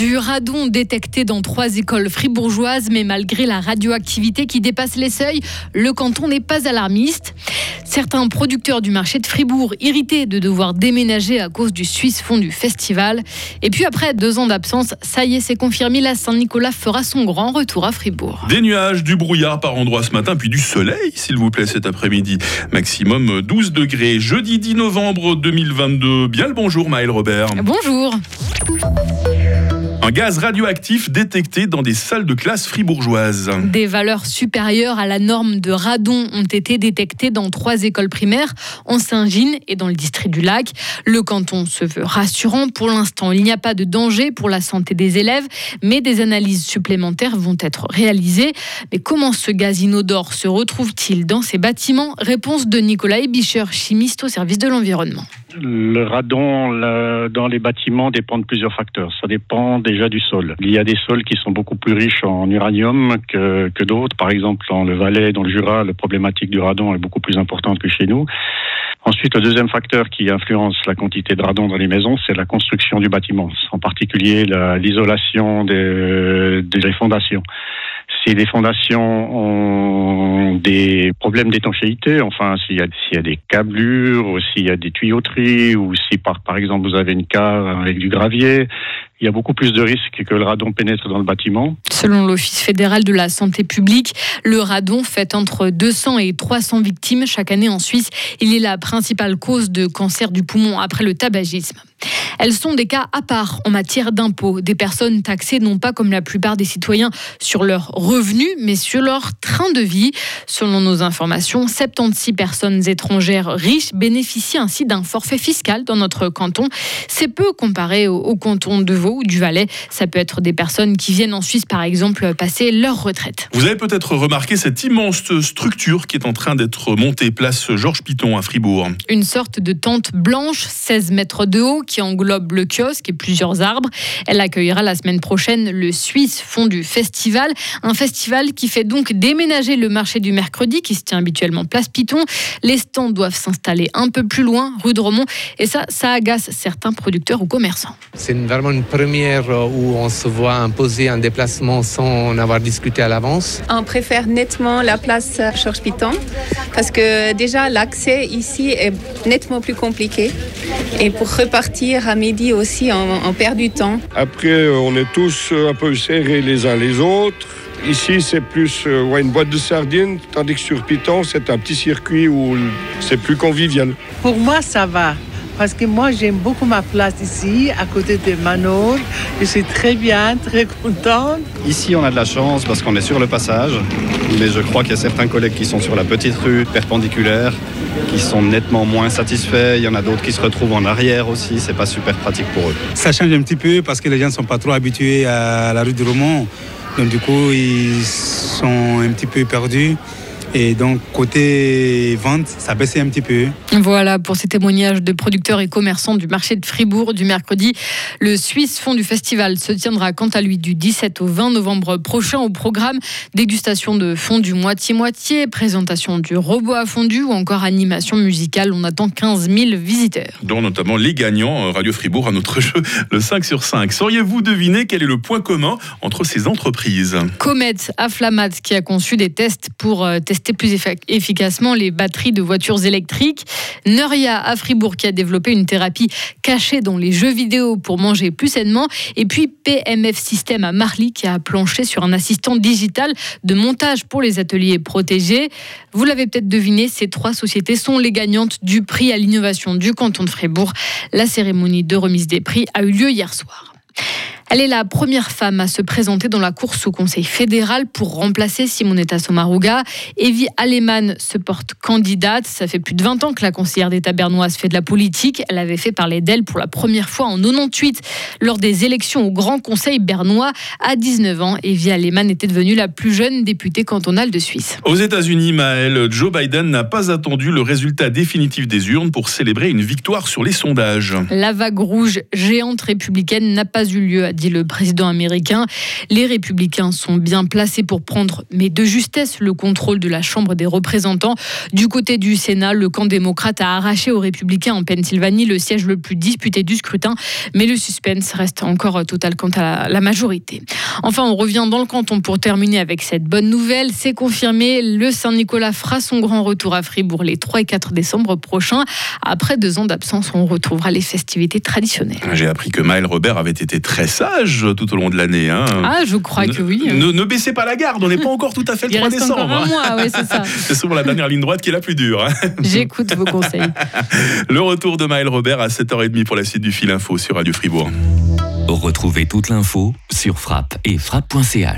Du radon détecté dans trois écoles fribourgeoises, mais malgré la radioactivité qui dépasse les seuils, le canton n'est pas alarmiste. Certains producteurs du marché de Fribourg irrités de devoir déménager à cause du Suisse Fondu Festival. Et puis après deux ans d'absence, ça y est, c'est confirmé, la Saint-Nicolas fera son grand retour à Fribourg. Des nuages, du brouillard par endroits ce matin, puis du soleil, s'il vous plaît, cet après-midi. Maximum 12 degrés. Jeudi 10 novembre 2022. Bien le bonjour, Maël Robert. Bonjour. Un gaz radioactif détecté dans des salles de classe fribourgeoises. Des valeurs supérieures à la norme de radon ont été détectées dans trois écoles primaires, en Saint-Gine et dans le district du Lac. Le canton se veut rassurant. Pour l'instant, il n'y a pas de danger pour la santé des élèves, mais des analyses supplémentaires vont être réalisées. Mais comment ce gaz inodore se retrouve-t-il dans ces bâtiments? Réponse de Nicolas Ebischer, chimiste au service de l'environnement. Le radon dans les bâtiments dépend de plusieurs facteurs. Ça dépend déjà du sol. Il y a des sols qui sont beaucoup plus riches en uranium que, que d'autres. Par exemple, dans le Valais, dans le Jura, la problématique du radon est beaucoup plus importante que chez nous. Ensuite, le deuxième facteur qui influence la quantité de radon dans les maisons, c'est la construction du bâtiment, en particulier l'isolation des, des fondations si les fondations ont des problèmes d'étanchéité, enfin s'il y, y, a des câblures, s'il y a des tuyauteries, ou si par, par exemple vous avez une cave avec du gravier, il y a beaucoup plus de risques que le radon pénètre dans le bâtiment. Selon l'Office fédéral de la santé publique, le radon fait entre 200 et 300 victimes chaque année en Suisse. Il est la principale cause de cancer du poumon après le tabagisme. Elles sont des cas à part en matière d'impôts. Des personnes taxées non pas comme la plupart des citoyens sur leurs revenus, mais sur leur train de vie. Selon nos informations, 76 personnes étrangères riches bénéficient ainsi d'un forfait fiscal dans notre canton. C'est peu comparé au, canton de Vaud ou du Valais. Ça peut être des personnes qui viennent en Suisse, par exemple, passer leur retraite. Vous avez peut-être remarqué cette immense structure qui est en train d'être montée place Georges Piton à Fribourg. Une sorte de tente blanche, 16 mètres de haut, qui englobe le kiosque et plusieurs arbres. Elle accueillera la semaine prochaine le Suisse Fondu Festival, un festival qui fait donc déménager le marché du mercredi qui se tient habituellement place Piton. Les stands doivent s'installer un peu plus loin, rue de Romont, et ça, ça agace certains producteurs ou commerçants. C'est vraiment une première où on se voit imposer un déplacement sans en avoir discuté à l'avance. On préfère nettement la place Georges Piton parce que déjà l'accès ici est nettement plus compliqué. Et pour repartir à midi aussi, on, perd du temps. Après, on est tous un peu serrés les uns les autres. Ici, c'est plus euh, une boîte de sardines, tandis que sur Piton, c'est un petit circuit où c'est plus convivial. Pour moi, ça va parce que moi j'aime beaucoup ma place ici, à côté de Manor. Je suis très bien, très contente. Ici on a de la chance parce qu'on est sur le passage, mais je crois qu'il y a certains collègues qui sont sur la petite rue perpendiculaire qui sont nettement moins satisfaits. Il y en a d'autres qui se retrouvent en arrière aussi. C'est pas super pratique pour eux. Ça change un petit peu parce que les gens ne sont pas trop habitués à la rue du Roman. Donc du coup, ils sont un petit peu perdus. Et donc, côté vente, ça baissait un petit peu. Voilà pour ces témoignages de producteurs et commerçants du marché de Fribourg du mercredi. Le Suisse Fond du Festival se tiendra quant à lui du 17 au 20 novembre prochain au programme dégustation de fondu moitié-moitié, présentation du robot à fondu ou encore animation musicale. On attend 15 000 visiteurs. Dont notamment les gagnants euh, Radio Fribourg à notre jeu, le 5 sur 5. Sauriez-vous deviner quel est le point commun entre ces entreprises? Comet Aflamat qui a conçu des tests pour euh, plus efficacement les batteries de voitures électriques. Nuria à Fribourg qui a développé une thérapie cachée dans les jeux vidéo pour manger plus sainement. Et puis PMF System à Marly qui a planché sur un assistant digital de montage pour les ateliers protégés. Vous l'avez peut-être deviné, ces trois sociétés sont les gagnantes du prix à l'innovation du canton de Fribourg. La cérémonie de remise des prix a eu lieu hier soir. Elle est la première femme à se présenter dans la course au Conseil fédéral pour remplacer Simonetta Sommaruga. Evie Alemann se porte candidate. Ça fait plus de 20 ans que la conseillère d'État bernoise fait de la politique. Elle avait fait parler d'elle pour la première fois en 98 lors des élections au Grand Conseil bernois. À 19 ans, Evie Alemann était devenue la plus jeune députée cantonale de Suisse. Aux États-Unis, Maël, Joe Biden n'a pas attendu le résultat définitif des urnes pour célébrer une victoire sur les sondages. La vague rouge géante républicaine n'a pas eu lieu à dit le président américain. Les républicains sont bien placés pour prendre, mais de justesse, le contrôle de la Chambre des représentants. Du côté du Sénat, le camp démocrate a arraché aux républicains en Pennsylvanie le siège le plus disputé du scrutin, mais le suspense reste encore total quant à la majorité. Enfin, on revient dans le canton pour terminer avec cette bonne nouvelle. C'est confirmé, le Saint-Nicolas fera son grand retour à Fribourg les 3 et 4 décembre prochains. Après deux ans d'absence, on retrouvera les festivités traditionnelles. J'ai appris que Maël Robert avait été très sage tout au long de l'année. Hein. Ah, je crois que oui. Ne, baissez pas la garde, on n'est pas encore tout à fait le 3 décembre. Encore un mois, ouais, c'est ça. c'est souvent la dernière ligne droite qui est la plus dure. Hein. J'écoute vos conseils. Le retour de Maël Robert à 7h30 pour la suite du fil info sur Radio Fribourg. Retrouvez toute l'info sur frappe et frappe.ch.